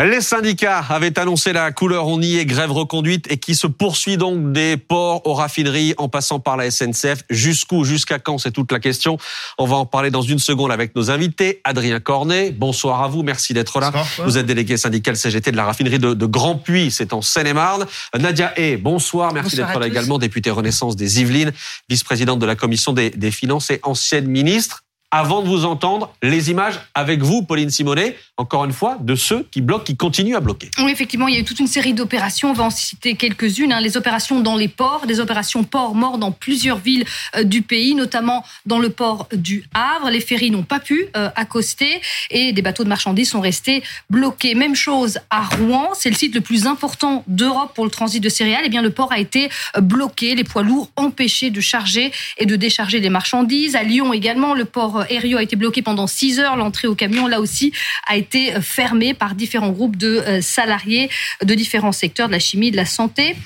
Les syndicats avaient annoncé la couleur on y est, grève reconduite et qui se poursuit donc des ports aux raffineries en passant par la SNCF. Jusqu'où, jusqu'à quand, c'est toute la question. On va en parler dans une seconde avec nos invités. Adrien Cornet, bonsoir à vous, merci d'être là. Vous êtes délégué syndical CGT de la raffinerie de, Grand Puy, c'est en Seine-et-Marne. Nadia Hay, bonsoir, merci d'être là également, députée Renaissance des Yvelines, vice-présidente de la commission des, des finances et ancienne ministre avant de vous entendre, les images avec vous, Pauline Simonet, encore une fois, de ceux qui bloquent, qui continuent à bloquer. Oui, effectivement, il y a eu toute une série d'opérations. On va en citer quelques-unes. Hein. Les opérations dans les ports, des opérations ports morts dans plusieurs villes euh, du pays, notamment dans le port du Havre. Les ferries n'ont pas pu euh, accoster et des bateaux de marchandises sont restés bloqués. Même chose à Rouen, c'est le site le plus important d'Europe pour le transit de céréales. Eh bien, le port a été euh, bloqué, les poids lourds empêchés de charger et de décharger les marchandises. À Lyon également, le port Aério a été bloqué pendant 6 heures. L'entrée au camion, là aussi, a été fermée par différents groupes de euh, salariés de différents secteurs de la chimie, de la santé.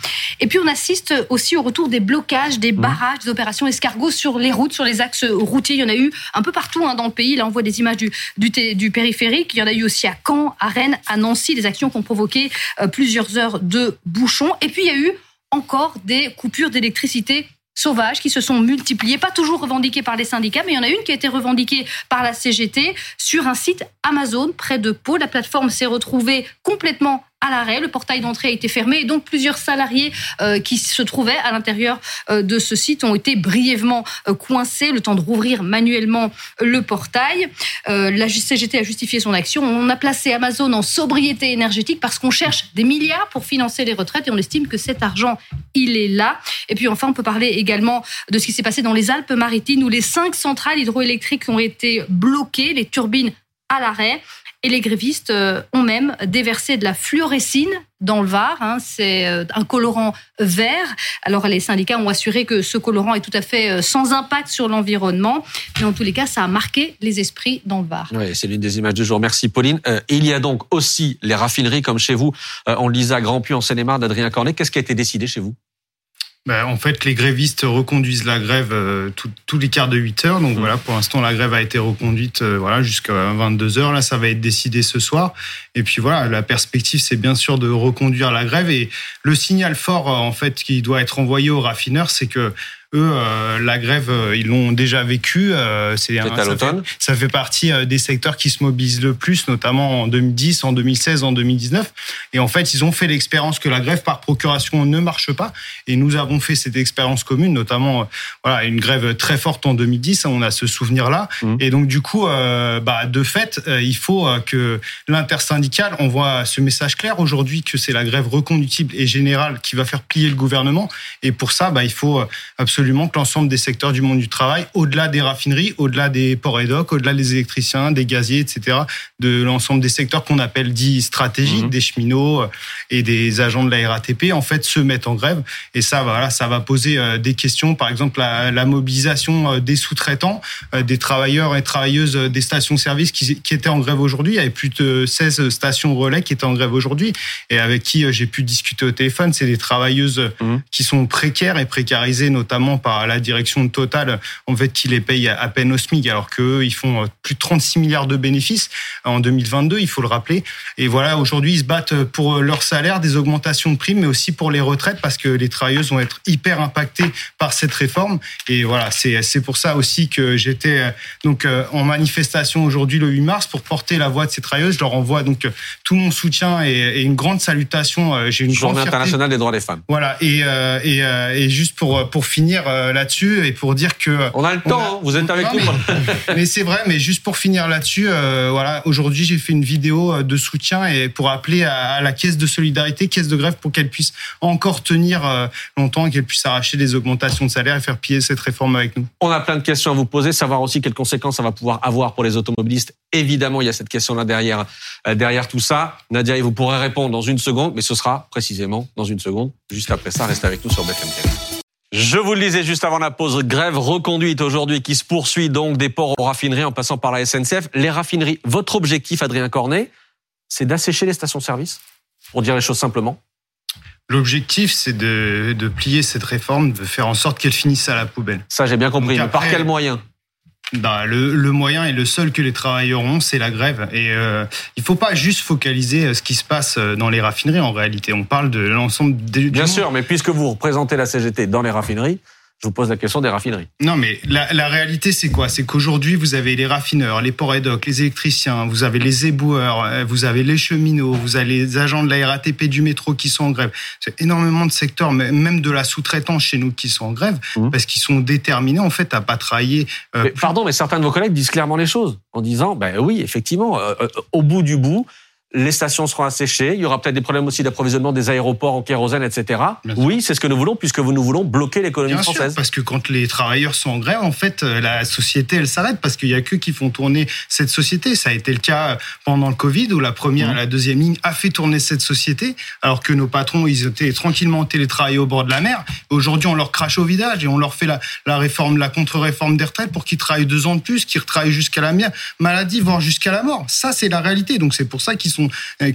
Et puis, on assiste aussi au retour des blocages, des mmh. barrages, des opérations escargots sur les routes, sur les axes routiers. Il y en a eu un peu partout hein, dans le pays. Là, on voit des images du, du, périphérique. Il y en a eu aussi à Caen, à Rennes, à Nancy, des actions qui ont provoqué euh, plusieurs heures de bouchons. Et puis, il y a eu encore des coupures d'électricité sauvages qui se sont multipliés, pas toujours revendiqués par les syndicats, mais il y en a une qui a été revendiquée par la CGT sur un site Amazon près de Pau. La plateforme s'est retrouvée complètement à l'arrêt. Le portail d'entrée a été fermé et donc plusieurs salariés euh, qui se trouvaient à l'intérieur euh, de ce site ont été brièvement euh, coincés le temps de rouvrir manuellement le portail. la CGT a justifié son action. On a placé Amazon en sobriété énergétique parce qu'on cherche des milliards pour financer les retraites et on estime que cet argent, il est là. Et puis enfin, on peut parler également de ce qui s'est passé dans les Alpes-Maritimes où les cinq centrales hydroélectriques ont été bloquées, les turbines à l'arrêt. Et les grévistes euh, ont même déversé de la fluorescine dans le Var. Hein. c'est euh, un colorant vert. Alors les syndicats ont assuré que ce colorant est tout à fait euh, sans impact sur l'environnement. Mais en tous les cas, ça a marqué les esprits dans le Var. Oui, c'est l'une des images du jour. Merci Pauline. il y a donc aussi les raffineries comme chez vous. on le disait à Grand-Puy en Seine-et-Marne d'Adrien Cornet. Qu'est-ce qui a été décidé chez vous? Ben, en fait, les grévistes reconduisent la grève euh, tous les quarts de 8 heures. Donc mmh. voilà, pour l'instant, la grève a été reconduite euh, voilà, jusqu'à 22 heures. Là, ça va être décidé ce soir. Et puis voilà, la perspective, c'est bien sûr de reconduire la grève. Et le signal fort, en fait, qui doit être envoyé aux raffineurs, c'est que eux, euh, la grève, euh, ils l'ont déjà vécu. Euh, c'est à l'automne. Ça fait partie des secteurs qui se mobilisent le plus, notamment en 2010, en 2016, en 2019. Et en fait, ils ont fait l'expérience que la grève par procuration ne marche pas. Et nous avons fait cette expérience commune, notamment voilà une grève très forte en 2010. On a ce souvenir-là. Mmh. Et donc du coup, bah, de fait, il faut que l'intersyndical envoie ce message clair aujourd'hui que c'est la grève reconductible et générale qui va faire plier le gouvernement. Et pour ça, bah, il faut absolument absolument que l'ensemble des secteurs du monde du travail, au-delà des raffineries, au-delà des ports et docks, au-delà des électriciens, des gaziers, etc., de l'ensemble des secteurs qu'on appelle dits stratégiques, mhm. des cheminots euh, et des agents de la RATP, en fait, se mettent en grève. Et ça, voilà, ça va poser euh, des questions, par exemple, la, la mobilisation euh, des sous-traitants, des travailleurs et travailleuses des stations-service qui, qui étaient en grève aujourd'hui. Il y avait plus de 16 stations relais qui étaient en grève aujourd'hui et avec qui j'ai pu discuter au téléphone. C'est des travailleuses mhm. qui sont précaires et précarisées, notamment par la direction de Total, en fait, qui les paye à peine au SMIC, alors qu'eux, ils font euh, plus de 36 milliards de bénéfices en 2022, il faut le rappeler. Et voilà, aujourd'hui, ils se battent pour leur salaire, des augmentations de primes, mais aussi pour les retraites, parce que les travailleuses vont être hyper impactées par cette réforme. Et voilà, c'est pour ça aussi que j'étais euh, donc euh, en manifestation aujourd'hui le 8 mars pour porter la voix de ces travailleuses. Je leur envoie donc tout mon soutien et, une grande salutation. J'ai une Journée internationale des droits des femmes. Voilà, et, et, et juste pour, pour finir, euh, là-dessus et pour dire que on a le temps. Hein, vous êtes avec nous. Mais, c'est vrai. Mais juste pour finir là-dessus, euh, voilà. Aujourd'hui, j'ai fait une vidéo euh, de soutien et pour appeler à, la caisse de solidarité, caisse de grève, pour qu'elle puisse encore tenir longtemps et qu'elle puisse arracher des augmentations de salaire et faire piller cette réforme avec nous. On a plein de questions à vous poser, savoir aussi quelles conséquences ça va pouvoir avoir pour les automobilistes. Évidemment, il y a cette question-là derrière, derrière tout ça. Nadia, vous pourrez répondre dans une seconde, mais ce sera précisément dans une seconde. Juste après ça, restez avec nous sur BFM TV. Je vous le disais juste avant la pause, grève reconduite aujourd'hui qui se poursuit donc des ports aux raffineries en passant par la SNCF. Les raffineries, votre objectif, Adrien Cornet, c'est d'assécher les stations-service, pour dire les choses simplement L'objectif, c'est de, plier cette réforme, de faire en sorte qu'elle finisse à la poubelle. Ça, j'ai bien compris. mais par quel moyen bah, le, le, moyen et le seul que les travailleurs ont, c'est la grève. Et euh, il faut pas juste focaliser euh, ce qui se passe euh, dans les raffineries. En réalité, on parle de l'ensemble des. Bien sûr, mais puisque vous représentez la CGT dans les raffineries, je vous pose la question des raffineries. Non, mais la, la réalité, c'est quoi? C'est qu'aujourd'hui, vous avez les raffineurs, les ports les électriciens, vous avez les éboueurs, euh, vous avez les cheminots, vous avez les agents de la RATP du métro qui sont en grève. C'est énormément de secteurs, même de la sous-traitance chez nous qui sont en grève, mmh. parce qu'ils sont déterminés, en fait, à pas travailler. Euh, mais, pardon, mais certains de vos collègues disent clairement les choses en disant, ben oui, effectivement, euh, euh au bout du bout, les stations seront asséchées, il y aura peut-être des problèmes aussi d'approvisionnement des aéroports en kérosène, etc. oui, c'est ce que nous voulons, puisque nous voulons bloquer l'économie française. Sûr, parce que quand les travailleurs sont en grève, en fait, euh, la société, elle s'arrête, parce qu'il y a que qui font tourner cette société. Ça a été le cas pendant le Covid, où la première et la deuxième ligne a fait tourner cette société, alors que nos patrons, ils étaient tranquillement en télétravail au bord de la mer. Aujourd'hui, on leur crache au vidage et on leur fait la, la réforme, la contre-réforme des retraites pour qu'ils travaillent deux ans de plus, qu'ils retravaillent jusqu'à la maladie, voire jusqu'à la mort. Ça, c'est la réalité. Donc, c'est pour ça qu'ils sont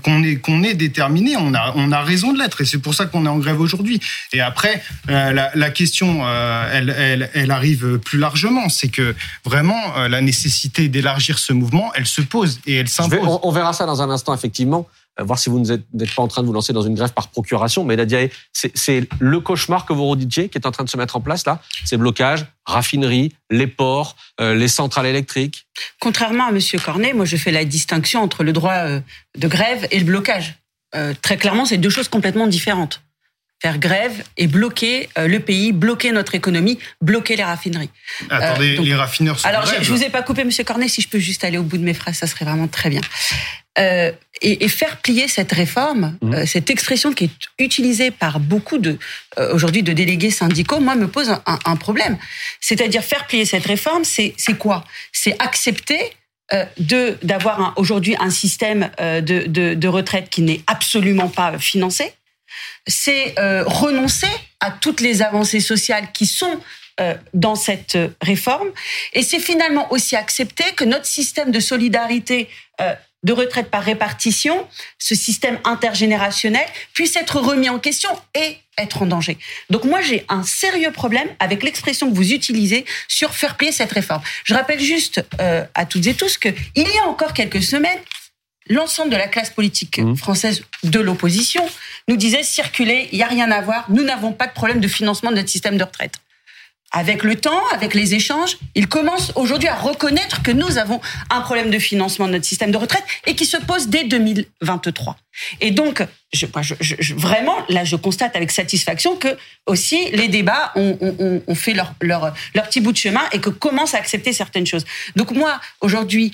qu'on est qu'on est déterminé. On a on a raison de l'être et c'est pour ça qu'on est en grève aujourd'hui. Et après, euh, la, la, question, euh, elle, elle, elle, arrive plus largement. C'est que vraiment euh, la nécessité d'élargir ce mouvement, elle se pose et elle s'impose. On, on, verra ça dans un instant effectivement. Euh, voir si vous n'êtes pas en train de vous lancer dans une grève par procuration. Mais Nadia, c'est le cauchemar que vous reditiez qui est en train de se mettre en place là. Ces blocages, raffineries, les ports, euh, les centrales électriques. Contrairement à Monsieur Cornet, moi je fais la distinction entre le droit euh, de grève et le blocage. très clairement, c'est deux choses complètement différentes faire grève et bloquer le pays, bloquer notre économie, bloquer les raffineries. Attendez, les raffineurs sont Alors, je, je vous ai pas coupé, Monsieur Cornet. Si je peux juste aller au bout de mes phrases, ça serait vraiment très bien. Euh, et, et, faire plier cette réforme, mmh. euh, cette expression qui est utilisée par beaucoup de euh, aujourd'hui de délégués syndicaux, moi me pose un, un problème. C'est-à-dire faire plier cette réforme, c'est quoi? C'est accepter euh, de d'avoir aujourd'hui un système euh, de, de, de, retraite qui n'est absolument pas financé. C'est renoncer à toutes les avancées sociales qui sont dans cette réforme. Et c'est finalement aussi accepter que notre système de solidarité de retraite par répartition, ce système intergénérationnel, puisse être remis en question et être en danger. Donc moi, j'ai un sérieux problème avec l'expression que vous utilisez sur faire plier cette réforme. Je rappelle juste euh, à toutes et tous qu'il y a encore quelques semaines, l'ensemble de la classe politique mmh. française de l'opposition nous disait circuler, il n'y a rien à voir, nous n'avons pas de problème de financement de notre système de retraite avec le temps, avec les échanges, ils commencent aujourd'hui à reconnaître que nous avons un problème de financement de notre système de retraite et qui se pose dès 2023. Et donc, je, je, je, vraiment, là, je constate avec satisfaction que aussi les débats ont, ont, ont fait leur, leur, leur petit bout de chemin et que commencent à accepter certaines choses. Donc moi, aujourd'hui,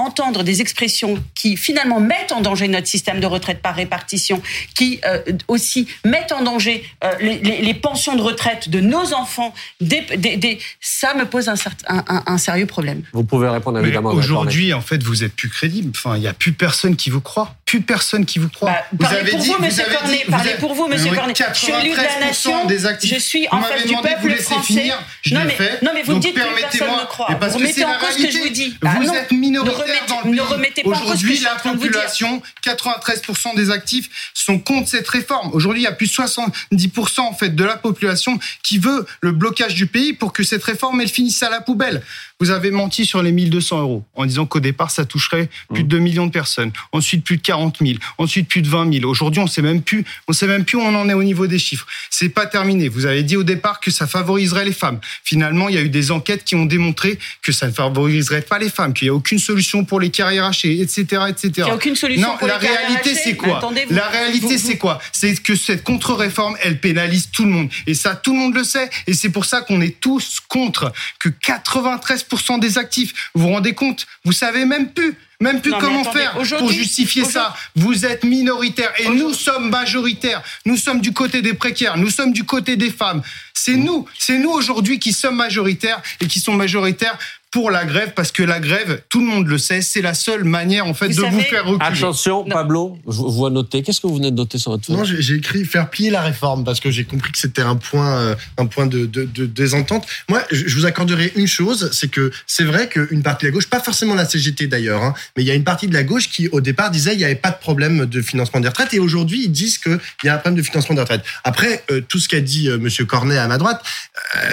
entendre des expressions qui finalement mettent en danger notre système de retraite par répartition, qui euh, aussi mettent en danger euh, les, les, les, pensions de retraite de nos enfants, des, des, des, ça me pose un, un, un, un, sérieux problème. Vous pouvez répondre évidemment. Aujourd'hui, en fait, vous êtes plus crédible. Enfin, il n'y a plus personne qui vous croit. Plus personne qui vous croit. Bah, vous parlez avez pour dit, vous, Monsieur Cornet. Parlez pour vous, Monsieur Cornet. Je suis élu de la nation. Des actifs. Je suis en face du peuple français. Finir, je non, mais, fait. non, mais vous dites que personne ne croit. Vous mettez en cause ce que je vous dis. Vous êtes minoritaire ne remettez pas Aujourd'hui, la population, 93% des actifs sont contre cette réforme. Aujourd'hui, il y a plus de 70% en fait de la population qui veut le blocage du pays pour que cette réforme elle finisse à la poubelle. Vous avez menti sur les 1200 euros en disant qu'au départ, ça toucherait plus de 2 millions de personnes. Ensuite, plus de 40 000. Ensuite, plus de 20 000. Aujourd'hui, on sait même plus, on sait même plus où on en est au niveau des chiffres. C'est pas terminé. Vous avez dit au départ que ça favoriserait les femmes. Finalement, il y a eu des enquêtes qui ont démontré que ça ne favoriserait pas les femmes, qu'il n'y a aucune solution pour les carrières hachées, etc., etc. Il n'y a aucune solution non, pour la les réalité, c'est quoi? La réalité, c'est quoi? C'est que cette contre-réforme, elle pénalise tout le monde. Et ça, tout le monde le sait. Et c'est pour ça qu'on est tous contre que 93 des actifs. Vous vous rendez compte? Vous savez même plus. Même plus non, comment attendez, faire pour justifier ça. Vous êtes minoritaire et nous sommes majoritaires. Nous sommes du côté des précaires. Nous sommes du côté des femmes. C'est nous, c'est nous aujourd'hui qui sommes majoritaires et qui sont majoritaires pour la grève parce que la grève, tout le monde le sait, c'est la seule manière en fait vous de savez, vous faire reculer. Attention, non. Pablo, je vois noter. Qu'est-ce que vous venez de noter sur votre feuille Non, j'ai écrit faire plier la réforme parce que j'ai compris que c'était un point, euh, un point de, de, de, désentente. Moi, je vous accorderai une chose, c'est que c'est vrai qu'une partie de la gauche, pas forcément la CGT d'ailleurs, hein, mais il y a une partie de la gauche qui, au départ, disait il n'y avait pas de problème de financement des retraites. Et aujourd'hui, ils disent qu'il y a un problème de financement des retraites. Après, euh, tout ce qu'a dit euh, Monsieur Cornet à ma droite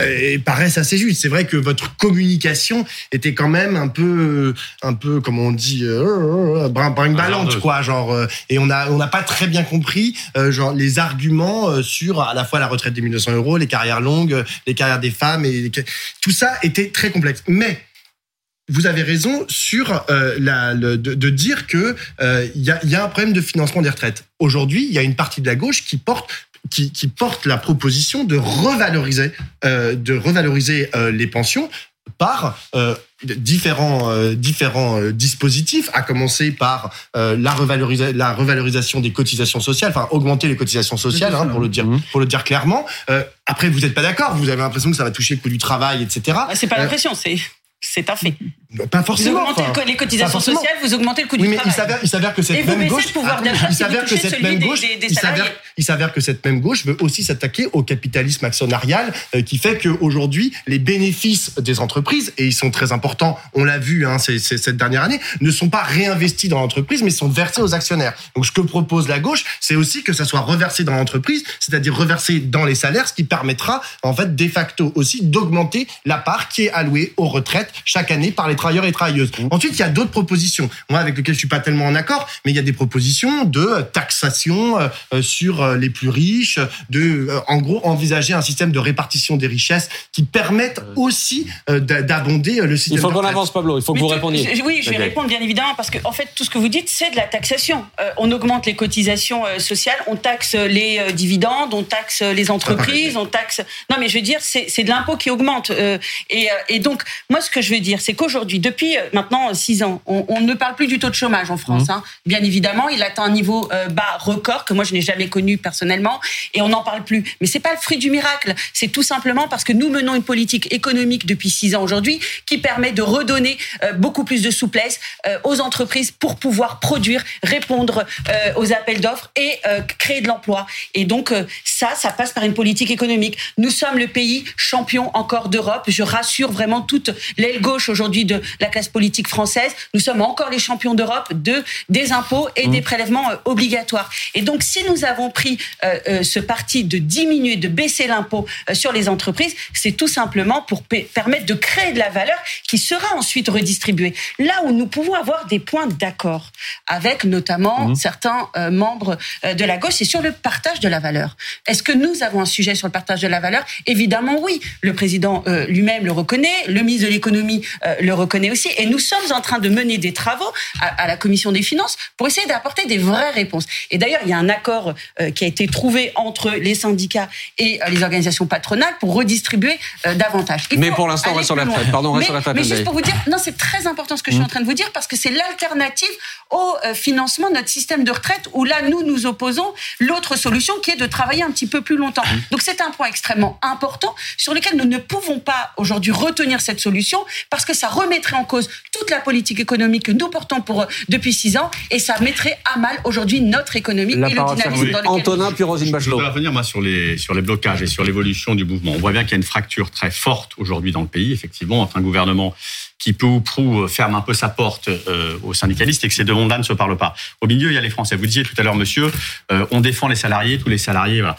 euh, paraît assez juste. C'est vrai que votre communication était quand même un peu, un peu, comme on dit, euh, brin, ballante, quoi. Genre, et on a, on n'a pas très bien compris, genre, les arguments sur à la fois la retraite des 1200 euros, les carrières longues, les carrières des femmes, et tout ça était très complexe. Mais vous avez raison sur euh, la, le, de, de, dire que il euh, y, a, y, a, un problème de financement des retraites. Aujourd'hui, il y a une partie de la gauche qui porte qui, qui porte la proposition de revaloriser euh, de revaloriser euh, les pensions par euh, différents différents dispositifs, à commencer par la, revalorisa la revalorisation des cotisations sociales, enfin augmenter les cotisations sociales, hein, pour le dire mmh. pour le dire clairement. après, vous n'êtes pas d'accord, vous avez l'impression que ça va toucher le coût du travail, etc. Ah, c'est pas l'impression, c'est c'est un fait. Pas forcément. Vous augmentez les cotisations sociales, vous augmentez le coût oui, du travail. Il il s'avère que cette même gauche, il s'avère que cette même gauche, il s'avère que cette même gauche veut aussi s'attaquer au capitalisme actionnarial, euh, qui fait qu'aujourd'hui les bénéfices des entreprises et ils sont très importants, on l'a vu hein, c'est, cette dernière année, ne sont pas réinvestis dans l'entreprise, mais sont versés aux actionnaires. Donc ce que propose la gauche, c'est aussi que ça soit reversé dans l'entreprise, c'est-à-dire reversé dans les salaires, ce qui permettra en fait de facto aussi d'augmenter la part qui est allouée aux retraites chaque année par les travailleurs et travailleuses. Mmh. Ensuite, il y a d'autres propositions, moi avec lesquelles je suis pas tellement en accord, mais il y a des propositions de taxation euh, euh, sur euh, les plus riches, de en gros envisager un système de répartition des richesses qui permette aussi d'abonder le système. Il faut qu'on avance, Pablo. Il faut que vous répondiez. Oui, je vais répondre bien évidemment parce que en fait tout ce que vous dites c'est de la taxation. on augmente les cotisations sociales, on taxe les dividendes, on taxe les entreprises, on taxe. Non, mais je veux dire c'est de l'impôt qui augmente. et, et donc moi ce que je veux dire c'est qu'aujourd'hui depuis maintenant six ans, on, on, ne parle plus du taux de chômage en France. Mmh. Hein. Bien évidemment, il atteint un niveau bas record que moi je n'ai jamais connu personnellement et on n'en parle plus. Mais c'est pas le fruit du miracle. C'est tout simplement parce que nous menons une politique économique depuis six ans aujourd'hui qui permet de redonner euh, beaucoup plus de souplesse euh, aux entreprises pour pouvoir produire, répondre euh, aux appels d'offres et créer de l'emploi. Et donc ça, ça passe par une politique économique. Nous sommes le pays champion encore d'Europe. Je rassure vraiment toute l'aile gauche aujourd'hui de la classe politique française. Nous sommes encore les champions d'Europe de des impôts et des mmh. prélèvements obligatoires. Et donc si nous avons pris euh, euh, ce parti de diminuer, de baisser l'impôt euh, sur les entreprises, c'est tout simplement pour permettre de créer de la valeur qui sera ensuite redistribuée. Là où nous pouvons avoir des points d'accord avec notamment mmh. certains membres de la gauche, c'est sur le partage de la valeur. Est-ce que nous avons un sujet sur le partage de la valeur? Évidemment oui. Le président lui-même le reconnaît, le ministre de l'économie le reconnaît aussi, et nous sommes en train de mener des travaux à, à la commission des finances pour essayer d'apporter des vraies réponses. Et d'ailleurs, il y a un accord euh, qui a été trouvé entre les syndicats et euh, les organisations patronales pour redistribuer euh, davantage. mais pour l'instant, on reste sur la retraite. Pardon, on reste mais, sur la Mais juste pour vous dire, non, c'est très important ce que je suis en mmh. train de vous dire parce que c'est l'alternative au financement de notre système de retraite où là, nous nous opposons l'autre solution qui est de travailler un petit peu plus longtemps. Mmh. Donc c'est un point extrêmement important sur lequel nous ne pouvons pas aujourd'hui retenir cette solution parce que ça remettrait en cause toute la politique économique que nous portons pour depuis six ans et ça mettrait à mal aujourd'hui notre économie la et le dynamisme dans lequel Antonin puis Rosine Bachelot. Je voudrais revenir moi sur les sur les blocages et sur l'évolution du mouvement. On voit bien qu'il y a une fracture très forte aujourd'hui dans le pays, effectivement, entre un gouvernement qui peu ou prou ferme un peu sa porte euh, aux syndicalistes et que ces deux mondes ne se parlent pas. Au milieu, il y a les Français. Vous disiez tout à l'heure, monsieur, euh, on défend les salariés, tous les salariés. Voilà.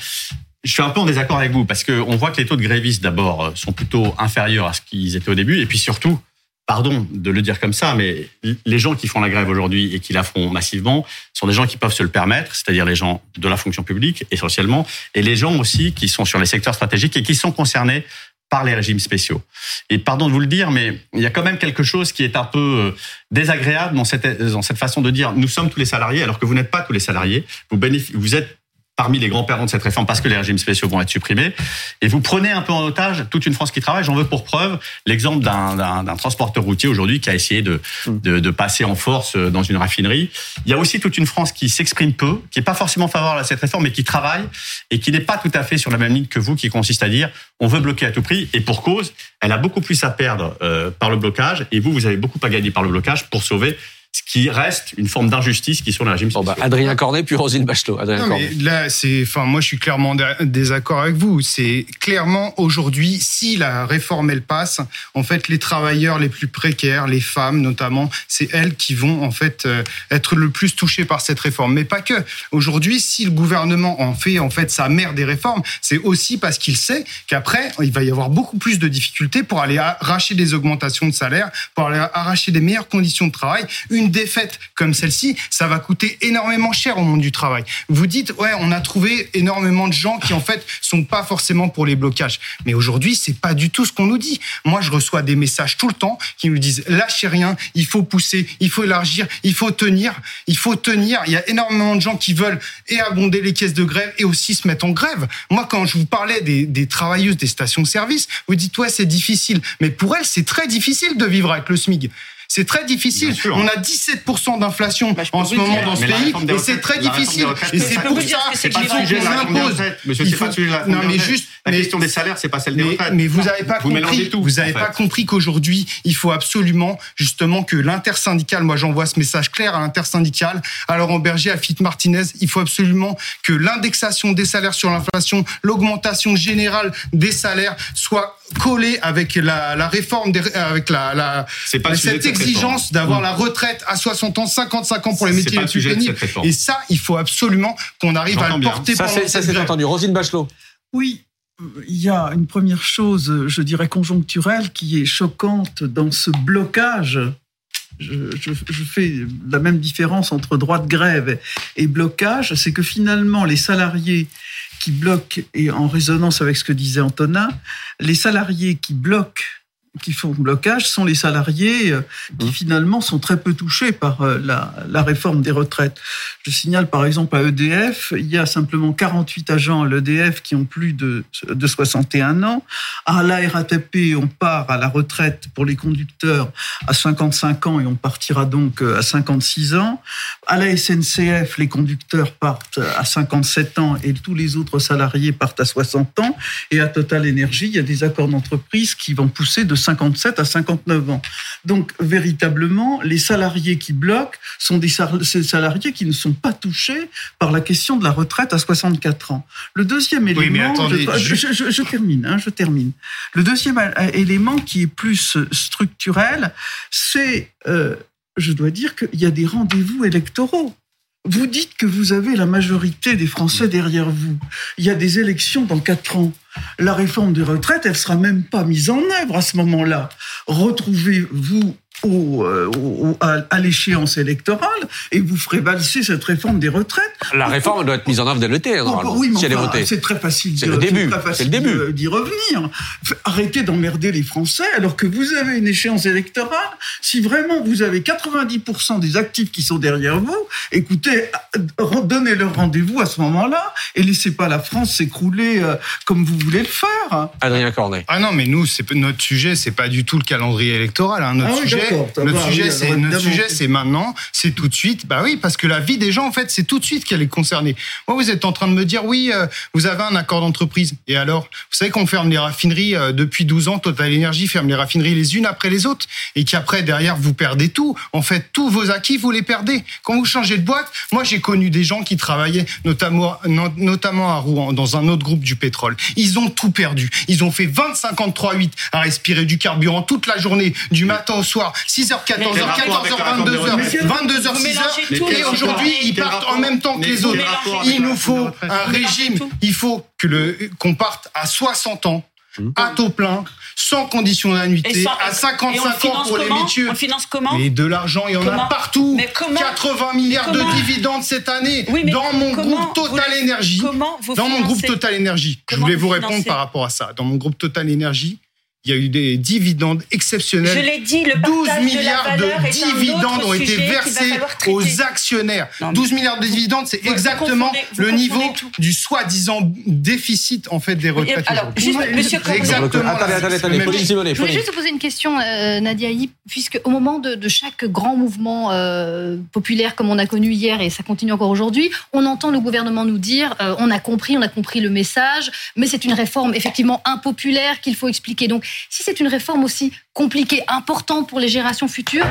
Je suis un peu en désaccord avec vous parce qu'on voit que les taux de grévistes d'abord sont plutôt inférieurs à ce qu'ils étaient au début et puis surtout pardon de le dire comme ça, mais les gens qui font la grève aujourd'hui et qui la font massivement sont des gens qui peuvent se le permettre, c'est-à-dire les gens de la fonction publique essentiellement, et les gens aussi qui sont sur les secteurs stratégiques et qui sont concernés par les régimes spéciaux. Et pardon de vous le dire, mais il y a quand même quelque chose qui est un peu euh, désagréable dans cette, dans cette façon de dire nous sommes tous les salariés alors que vous n'êtes pas tous les salariés. Vous, vous êtes parmi les grands-perdants de cette réforme parce que les régimes spéciaux vont être supprimés. Et vous prenez un peu en otage toute une France qui travaille. J'en veux pour preuve l'exemple d'un transporteur routier aujourd'hui qui a essayé de, de, de, passer en force dans une raffinerie. Il y a aussi toute une France qui s'exprime peu, qui n'est pas forcément favorable à cette réforme, mais qui travaille et qui n'est pas tout à fait sur la même ligne que vous, qui consiste à dire on veut bloquer à tout prix. Et pour cause, elle a beaucoup plus à perdre euh, par le blocage et vous, vous avez beaucoup à gagner par le blocage pour sauver ce qui reste une forme d'injustice qui est sur le régime Bon, bah. Adrien Cornet, puis Rosine Bachelot. Adrien Non, mais là, c'est, enfin, moi, je suis clairement dé- désaccord avec vous. C'est clairement aujourd'hui, si la réforme elle passe, en fait, les travailleurs les plus précaires, les femmes notamment, c'est elles qui vont en fait euh, être le plus touchées par cette réforme. Mais pas que. Aujourd'hui, si le gouvernement en fait en fait sa mère des réformes, c'est aussi parce qu'il sait qu'après, il va y avoir beaucoup plus de difficultés pour aller arracher des augmentations de salaire, pour aller arracher des meilleures conditions de travail. Une défaite comme celle-ci, ça va coûter énormément cher au monde du travail. Vous dites, ouais, on a trouvé énormément de gens qui en fait sont pas forcément pour les blocages. Mais aujourd'hui, c'est pas du tout ce qu'on nous dit. Moi, je reçois des messages tout le temps qui nous disent, lâchez rien, il faut pousser, il faut élargir, il faut tenir, il faut tenir. Il y a énormément de gens qui veulent et abonder les caisses de grève et aussi se mettre en grève. Moi, quand je vous parlais des, des travailleuses des stations-service, vous dites, ouais, c'est difficile. Mais pour elles, c'est très difficile de vivre avec le SMIG. C'est très difficile. Sûr. On a 17% d'inflation Bah, en ce moment dire. dans ce pays et c'est très difficile. Et c'est pas pour ça pas qu'on impose. Monsieur, c'est pas sujet Non, mais juste, La question des salaires, c'est pas celle des mais, retraites. mais vous n'avez pas Vous mélangez compris, tout, vous en avez fait. pas compris qu'aujourd'hui, il faut absolument justement que l'intersyndicale, moi j'envoie ce message clair à l'intersyndicale, à Laurent Berger, à Fit Martinez, il faut absolument que l'indexation des salaires sur l'inflation, l'augmentation générale des salaires soit collée avec la, la réforme, des, avec la, la pas cette de cette exigence d'avoir la retraite à 60 ans, 55 ans pour les métiers les le plus pénibles. Et ça, il faut absolument qu'on arrive à le bien. porter c'est ça, c'est entendu. Rosine Bachelot. Oui, il y a une première chose, je dirais conjoncturelle, qui est choquante dans ce blocage. Je, je- je fais la même différence entre droit de grève et blocage, c'est que finalement les salariés qui bloquent, et en résonance avec ce que disait Antonin, les salariés qui bloquent, qui font blocage, sont les salariés euh, qui finalement sont très peu touchés par euh, la, la réforme des retraites. Je signale par exemple à EDF, il y a simplement 48 agents à l'EDF qui ont plus de, de 61 ans. À la RATP, on part à la retraite pour les conducteurs à 55 ans et on partira donc euh, à 56 ans. À la SNCF, les conducteurs partent à 57 ans et tous les autres salariés partent à 60 ans. Et à Total Energy, il y a des accords d'entreprise qui vont pousser de 57 à 59 ans. Donc, véritablement, les salariés qui bloquent sont des salariés qui ne sont pas touchés par la question de la retraite à 64 ans. Le deuxième Oui, mais élément, attendez, je, ju- je- je- je termine, hein, je termine. Le deuxième euh, élément qui est plus structurel, c'est, euh, je dois dire qu'il y a des rendez-vous électoraux. Vous dites que vous avez la majorité des Français derrière vous. Il y a des élections dans quatre ans. La réforme des retraites, elle sera même pas mise en œuvre à ce moment-là. Retrouvez-vous au, euh, au- à, à l'échéance électorale et vous ferez valser cette réforme des retraites. La réforme doit être mise en œuvre dès l'été, normalement, Oui, si elle est enfin, votée. c'est très facile. C'est de- le début, très c'est facile le début. de- d'y revenir. Arrêtez d'emmerder les Français alors que vous avez une échéance électorale. Si vraiment vous avez 90% des actifs qui sont derrière vous, écoutez, euh, donnez-leur rendez-vous à ce moment-là et laissez pas la France s'écrouler euh, comme vous voulez le faire. Adrien Cornet. Ah non, mais nous, notre sujet, c'est pas du tout le calendrier électoral. hein. Notre Ah oui, sujet, notre va, sujet, c'est notre sujet, c'est maintenant, c'est tout de suite. Bah oui, parce que la vie des gens, en fait, c'est tout de suite qu'elle est concernée. Moi, vous êtes en train de me dire, oui, euh, vous avez un accord d'entreprise. Et alors, vous savez qu'on ferme les raffineries euh, depuis 12 ans. Total Energy ferme les raffineries les unes après les autres, et qu'après derrière vous perdez tout. En fait, tous vos acquis, vous les perdez. Quand vous changez de boîte, moi, j'ai connu des gens qui travaillaient notamment, no- notamment à Rouen, dans un autre groupe du pétrole. Ils ont tout perdu. Ils ont fait 25 ans de 3-8 à respirer du carburant toute la journée, du matin au soir, 6h, 14h, quel rapport 14h, avec la réforme des 22h, retraites 22h, Vous 6h. mélangez tout, Et aujourd'hui, ils partent en même temps que les autres. Il nous faut un régime. Il faut que le qu'on parte à 60 ans, à taux plein, sans condition d'annuité, sans- à et on 55 le ans pour les métiers. On finance comment Mais de l'argent, il y en a partout. Mais comment 80 milliards Comment de dividendes cette année. Oui, dans mon groupe Total vous- Énergie. Comment vous Dans mon groupe Total Énergie. Je voulais vous vous répondre par rapport à ça. Dans mon groupe Total Énergie, il y a eu des dividendes Je exceptionnels. l'ai dit, le 12 partage milliards de, dividendes ont été versés aux actionnaires. Non, mais- 12 milliards de dividendes, c'est exactement le niveau tout. du soi-disant déficit en fait des retraites. Alors, juste, monsieur exactement attendez, attendez, attendez. Je voulais juste vous poser une question, euh, Nadia Yip, puisque au moment de, de chaque grand mouvement euh, populaire comme on a connu hier et ça continue encore aujourd'hui, on entend le gouvernement nous dire euh, on a compris, on a compris le message, mais c'est une réforme effectivement impopulaire qu'il faut expliquer. Donc, si c'est une réforme aussi compliquée, importante pour les générations futures,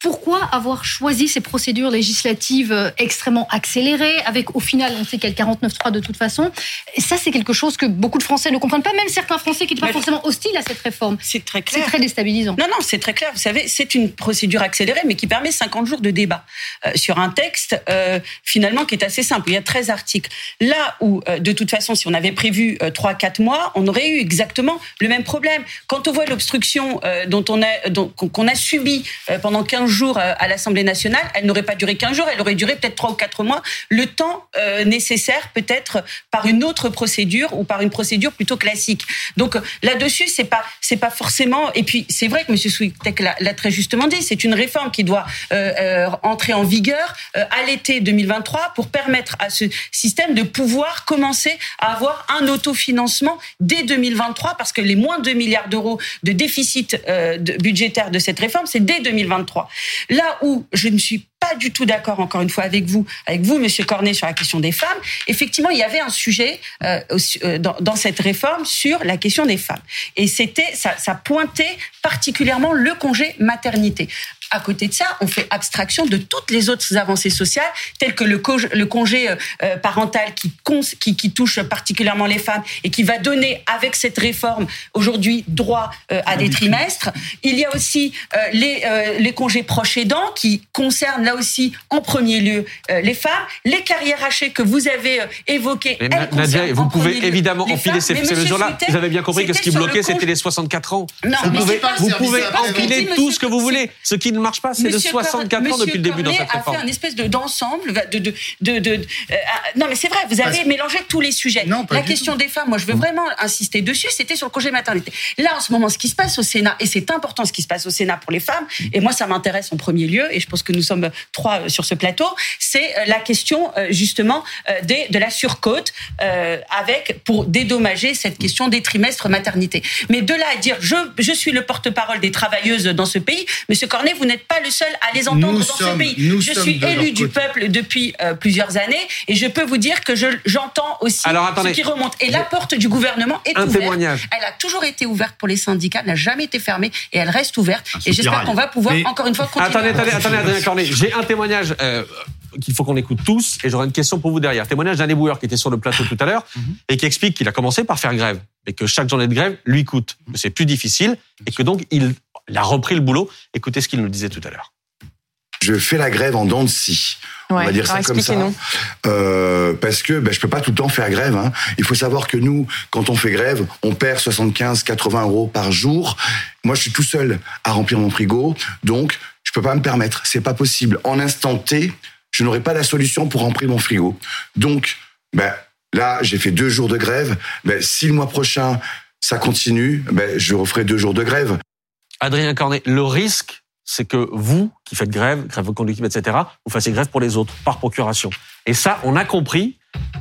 Pourquoi avoir choisi ces procédures législatives euh, extrêmement accélérées, avec au final, on sait qu'il y a le 49.3 de toute façon Et ça, c'est quelque chose que beaucoup de Français ne comprennent pas, même certains Français qui n'étaient pas forcément hostiles à cette réforme. C'est très clair. C'est très déstabilisant. Non, non, c'est très clair. Vous savez, c'est une procédure accélérée, mais qui permet 50 jours de débat euh, sur un texte euh, finalement qui est assez simple. Il y a 13 articles. Là où, euh, de toute façon, si on avait prévu euh, 3-4 mois, on aurait eu exactement le même problème. Quand on voit l'obstruction dont on a, qu'on a subi pendant 15 jours euh, à l'Assemblée nationale, elle n'aurait pas duré 15 jours, elle aurait duré peut-être 3 ou 4 mois, le temps euh, nécessaire peut-être par une autre procédure ou par une procédure plutôt classique. Donc là-dessus, c'est pas c'est pas forcément. Et puis c'est vrai que M. Souitek l'a très justement dit, c'est une réforme qui doit euh, entrer en vigueur à l'été 2023 pour permettre à ce système de pouvoir commencer à avoir un autofinancement dès 2023 parce que les moins 2 milliards d'euros de déficit de- budgétaire de cette réforme, c'est dès 2023. Là où je ne suis pas du tout d'accord, encore une fois, avec vous, avec vous, Monsieur Cornet, sur la question des femmes. Effectivement, il y avait un sujet euh, euh, dans, cette réforme sur la question des femmes, et c'était ça pointait particulièrement le congé maternité. À côté de ça, on fait abstraction de toutes les autres avancées sociales, telles que le, co- le congé euh, euh, parental qui, cons- qui, qui touche particulièrement les femmes et qui va donner, avec cette réforme, aujourd'hui droit euh, à des trimestres. Il y a aussi euh, les, les congés proches aidants qui concernent là aussi en premier lieu les femmes. Les carrières hachées que vous avez évoquées, elles concernent Nadia, vous en pouvez évidemment empiler femmes. ces, ces mesures-là. Vous avez bien compris que ce qui bloquait, c'était les 64 ans. Non, vous mais pouvez, vous pouvez empiler tout ce que vous voulez. Ce qui ne marche pas, c'est de Monsieur 64 ans Cornet- depuis le début de Monsieur cette Cornet a fait réforme. un espèce de d'ensemble, de, de, de, de- de- euh, non mais c'est vrai, vous avez Parce- mélangé tous les sujets. Non, pas La question des femmes, moi je veux vraiment insister dessus, c'était sur le congé maternité. Là en ce moment, ce qui se passe au Sénat, et c'est important ce qui se passe au Sénat pour les femmes, et moi ça m'intéresse en premier lieu, et je pense que nous sommes trois sur ce plateau, c'est euh, la question euh, justement des, de la surcote euh, avec pour dédommager cette question des trimestres maternité. Mais de là à dire je, je suis le porte-parole des travailleuses dans ce pays, Monsieur Cornet, vous n'êtes pas le seul à les entendre Nous dans sommes- ce pays. nous je suis élu du côté. peuple depuis euh, plusieurs années et je peux vous dire que je j'entends aussi Alors, attendez. ce qui remonte. Et la porte du gouvernement est Un ouverte. témoignage. Elle a toujours été ouverte pour les syndicats, n'a jamais été fermée et elle reste ouverte. Un Et j'espère qu'on va pouvoir Mais- encore une fois continuer. Attendez, attendez, avancer. attendez, Adrien Cornet. J'ai un témoignage euh, qu'il faut qu'on écoute tous et j'aurai une question pour vous derrière. Témoignage d'un éboueur qui était sur le plateau tout à l'heure et qui explique qu'il a commencé par faire grève et que chaque journée de grève lui coûte, que c'est plus difficile et que donc il, il a repris le boulot. Écoutez ce qu'il nous disait tout à l'heure. Je fais la grève en dents de scie. on va dire ça comme ça. Euh, parce que ben, je peux pas tout le temps faire grève. Hein. Il faut savoir que nous, quand on fait grève, on perd 75-80 euros par jour. Moi, je suis tout seul à remplir mon frigo, donc je peux pas me permettre. C'est pas possible. En instant T, je n'aurai pas la solution pour remplir mon frigo. Donc, ben, là, j'ai fait deux jours de grève. Ben, si le mois prochain ça continue, ben, je referai deux jours de grève. Adrien Cornet, le risque, c'est que vous, qui faites grève, grève conductive, etc., vous fassiez grève pour les autres, par procuration. Et ça, on a compris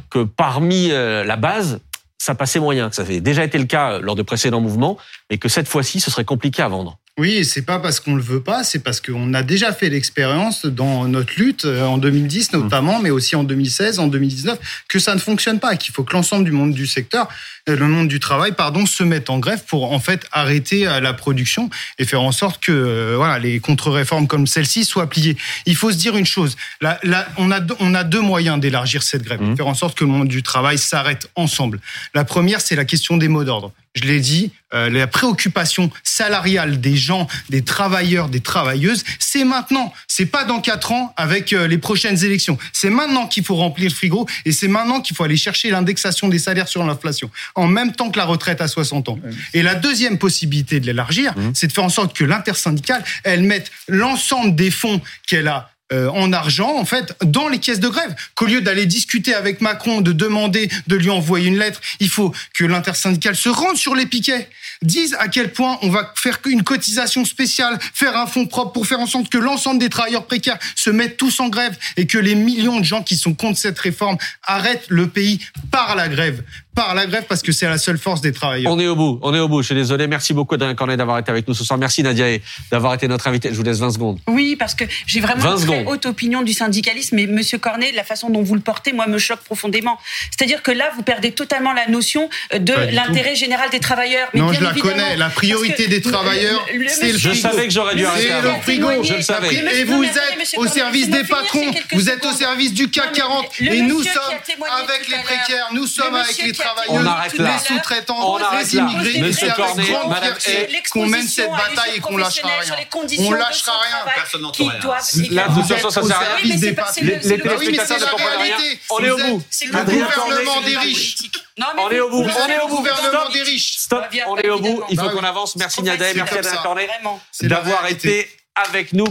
que parmi euh, la base, ça passait moyen, que ça avait déjà été le cas euh, lors de précédents mouvements, mais que cette fois-ci, ce serait compliqué à vendre. Oui, c'est pas parce qu'on le veut pas, c'est parce qu'on a déjà fait l'expérience dans notre lutte euh, en 2010 notamment, mais aussi en 2016, en 2019, que ça ne fonctionne pas, qu'il faut que l'ensemble du monde du secteur, euh, le monde du travail, pardon, se mette en grève pour en fait arrêter euh, la production et faire en sorte que euh, voilà les contre-réformes comme celle-ci soient pliées. Il faut se dire une chose, là, là on a deux- on a deux moyens d'élargir cette grève, Mhm. faire en sorte que le monde du travail s'arrête ensemble. La première, c'est la question des mots d'ordre. Je l'ai dit, euh, la préoccupation salariale des gens, des travailleurs, des travailleuses, c'est maintenant. C'est pas dans quatre ans avec euh, les prochaines élections. C'est maintenant qu'il faut remplir le frigo et c'est maintenant qu'il faut aller chercher l'indexation des salaires sur l'inflation en même temps que la retraite à 60 ans. Et la deuxième possibilité de l'élargir, c'est de faire en sorte que l'intersyndicale, elle mette l'ensemble des fonds qu'elle a euh, en argent, en fait, dans les caisses de grève. Qu'au lieu d'aller discuter avec Macron, de demander de lui envoyer une lettre, il faut que l'intersyndicale se rende sur les piquets, dise à quel point on va faire une cotisation spéciale, faire un fonds propre pour faire en sorte que l'ensemble des travailleurs précaires se mettent tous en grève et que les millions de gens qui sont contre cette réforme arrêtent le pays par la grève par la grève parce que c'est la seule force des travailleurs. On est au bout, on est au bout. Je suis désolé. Merci beaucoup, Adrien Cornet, d'avoir été avec nous ce soir. Merci, Nadia, d'avoir été notre invité. Je vous laisse 20 secondes. Oui, parce que j'ai vraiment une très haute opinion du syndicalisme. Mais Monsieur Cornet, la façon dont vous le portez, moi, me choque profondément. C'est-à-dire que là, vous perdez totalement la notion de l'intérêt général des travailleurs. Mais non, je la connais. La priorité des travailleurs, c'est le frigo. Je savais que j'aurais dû arrêter. C'est le frigo. Je le savais. Et vous êtes au service des patrons. Vous êtes au service du CAC 40. Et nous sommes avec les précaires. Nous sommes avec les travailleurs, les sous-traitants, les immigrés, les services grande qu'on mène cette bataille et qu'on lâchera rien. On lâchera rien. Personne n'entend rien. La discussion, ça sert à rien. Les téléspectateurs ne comprennent rien. On est au bout. Le gouvernement des riches. On est au bout. On est au bout. gouvernement des riches. Stop. On est au bout. Il faut qu'on avance. Merci Nadia. Merci Adrien Cornet d'avoir été avec nous.